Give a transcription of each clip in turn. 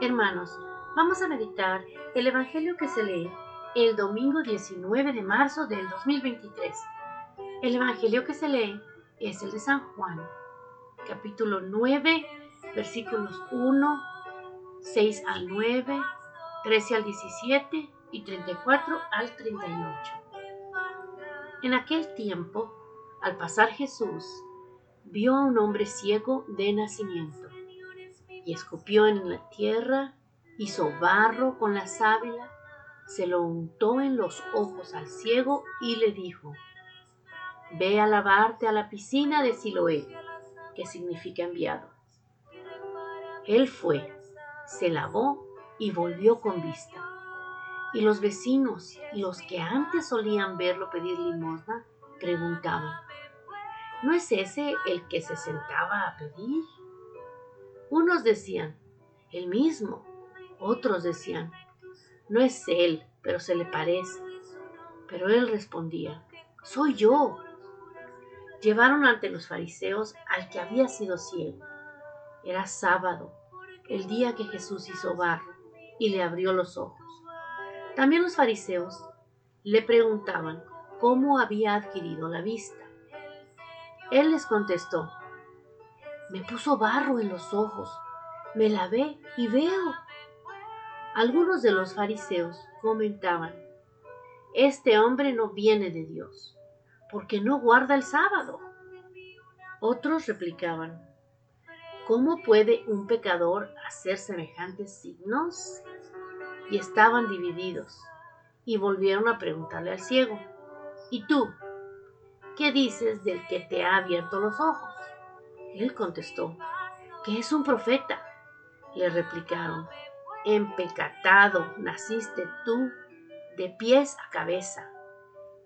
Hermanos, vamos a meditar el Evangelio que se lee el domingo 19 de marzo del 2023. El Evangelio que se lee es el de San Juan, capítulo 9, versículos 1, 6 al 9, 13 al 17 y 34 al 38. En aquel tiempo, al pasar Jesús, vio a un hombre ciego de nacimiento y escupió en la tierra, hizo barro con la sábila, se lo untó en los ojos al ciego y le dijo, Ve a lavarte a la piscina de Siloé, que significa enviado. Él fue, se lavó y volvió con vista. Y los vecinos los que antes solían verlo pedir limosna preguntaban, ¿no es ese el que se sentaba a pedir? Unos decían, el mismo. Otros decían, no es él, pero se le parece. Pero él respondía, soy yo. Llevaron ante los fariseos al que había sido ciego. Era sábado, el día que Jesús hizo barro y le abrió los ojos. También los fariseos le preguntaban cómo había adquirido la vista. Él les contestó, me puso barro en los ojos, me lavé y veo. Algunos de los fariseos comentaban, este hombre no viene de Dios, porque no guarda el sábado. Otros replicaban, ¿cómo puede un pecador hacer semejantes signos? Y estaban divididos, y volvieron a preguntarle al ciego, ¿y tú? ¿Qué dices del que te ha abierto los ojos? Él contestó, que es un profeta. Le replicaron, empecatado naciste tú de pies a cabeza,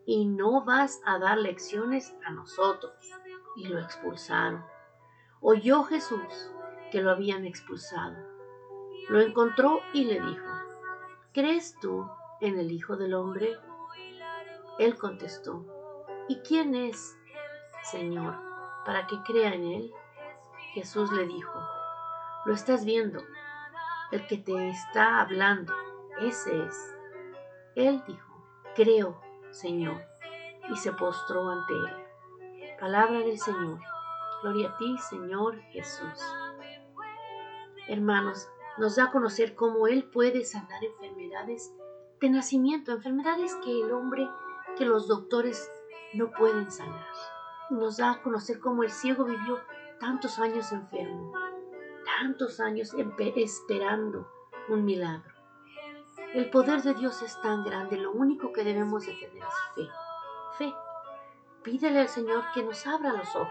y no vas a dar lecciones a nosotros. Y lo expulsaron. Oyó Jesús que lo habían expulsado. Lo encontró y le dijo, ¿crees tú en el Hijo del Hombre? Él contestó, ¿y quién es, Señor? Para que crea en Él? Jesús le dijo, lo estás viendo, el que te está hablando, ese es. Él dijo, creo, Señor, y se postró ante Él. Palabra del Señor. Gloria a ti, Señor Jesús. Hermanos, nos da a conocer cómo Él puede sanar enfermedades de nacimiento, enfermedades que el hombre, que los doctores no pueden sanar nos da a conocer cómo el ciego vivió tantos años enfermo, tantos años esperando un milagro. El poder de Dios es tan grande, lo único que debemos de tener es fe. Fe. Pídele al Señor que nos abra los ojos,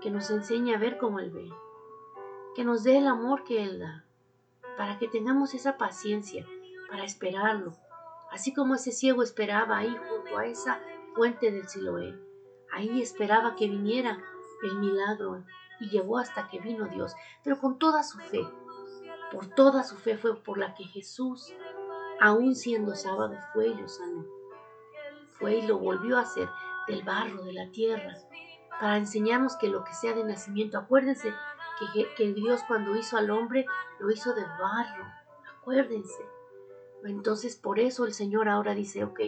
que nos enseñe a ver como Él ve, que nos dé el amor que Él da, para que tengamos esa paciencia para esperarlo, así como ese ciego esperaba ahí junto a esa fuente del Siloé Ahí esperaba que viniera el milagro y llegó hasta que vino Dios, pero con toda su fe. Por toda su fe fue por la que Jesús, aún siendo sábado, fue y lo sanó. Fue y lo volvió a hacer del barro, de la tierra, para enseñarnos que lo que sea de nacimiento, acuérdense que, que Dios cuando hizo al hombre lo hizo de barro, acuérdense. Entonces por eso el Señor ahora dice, ok,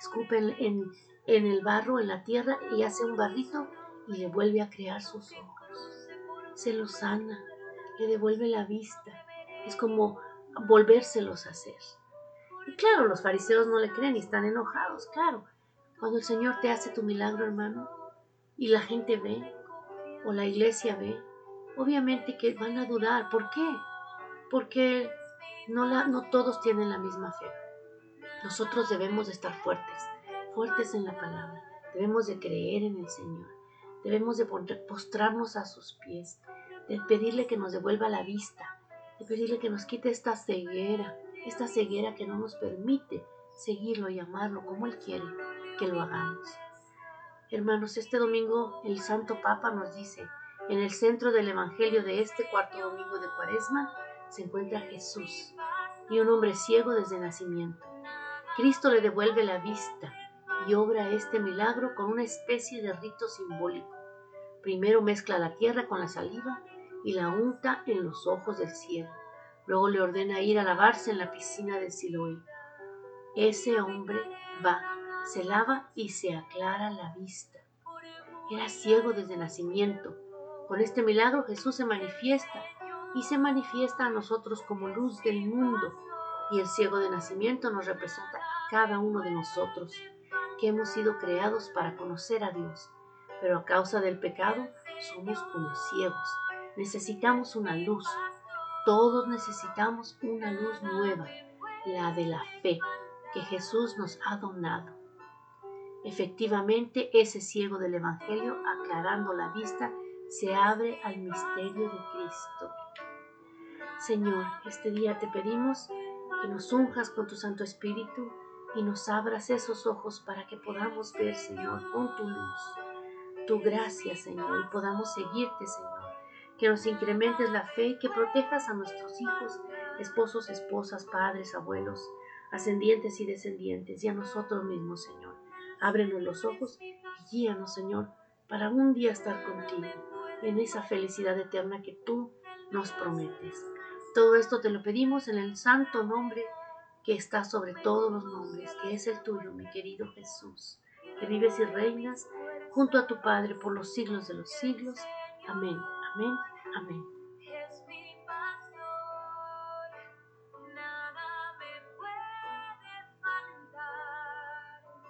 escupen en, en el barro, en la tierra, y hace un barrito y le vuelve a crear sus ojos. Se los sana, le devuelve la vista. Es como volvérselos a hacer. Y claro, los fariseos no le creen y están enojados, claro. Cuando el Señor te hace tu milagro, hermano, y la gente ve, o la iglesia ve, obviamente que van a durar. ¿Por qué? Porque no, la, no todos tienen la misma fe. Nosotros debemos de estar fuertes fuertes en la palabra. Debemos de creer en el Señor. Debemos de postrarnos a sus pies, de pedirle que nos devuelva la vista, de pedirle que nos quite esta ceguera, esta ceguera que no nos permite seguirlo y amarlo como Él quiere que lo hagamos. Hermanos, este domingo el Santo Papa nos dice, en el centro del Evangelio de este cuarto domingo de Cuaresma se encuentra Jesús y un hombre ciego desde nacimiento. Cristo le devuelve la vista y obra este milagro con una especie de rito simbólico. Primero mezcla la tierra con la saliva y la unta en los ojos del cielo, Luego le ordena ir a lavarse en la piscina de Siloé. Ese hombre va, se lava y se aclara la vista. Era ciego desde nacimiento. Con este milagro Jesús se manifiesta y se manifiesta a nosotros como luz del mundo. Y el ciego de nacimiento nos representa a cada uno de nosotros, que hemos sido creados para conocer a Dios. Pero a causa del pecado somos como ciegos. Necesitamos una luz. Todos necesitamos una luz nueva, la de la fe que Jesús nos ha donado. Efectivamente, ese ciego del Evangelio, aclarando la vista, se abre al misterio de Cristo. Señor, este día te pedimos que nos unjas con tu Santo Espíritu y nos abras esos ojos para que podamos ver, Señor, con tu luz, tu gracia, Señor, y podamos seguirte, Señor. Que nos incrementes la fe y que protejas a nuestros hijos, esposos, esposas, padres, abuelos, ascendientes y descendientes, y a nosotros mismos, Señor. Ábrenos los ojos y guíanos, Señor, para un día estar contigo, en esa felicidad eterna que tú nos prometes. Todo esto te lo pedimos en el santo nombre que está sobre todos los nombres, que es el tuyo, mi querido Jesús, que vives y reinas junto a tu Padre por los siglos de los siglos. Amén, amén, amén.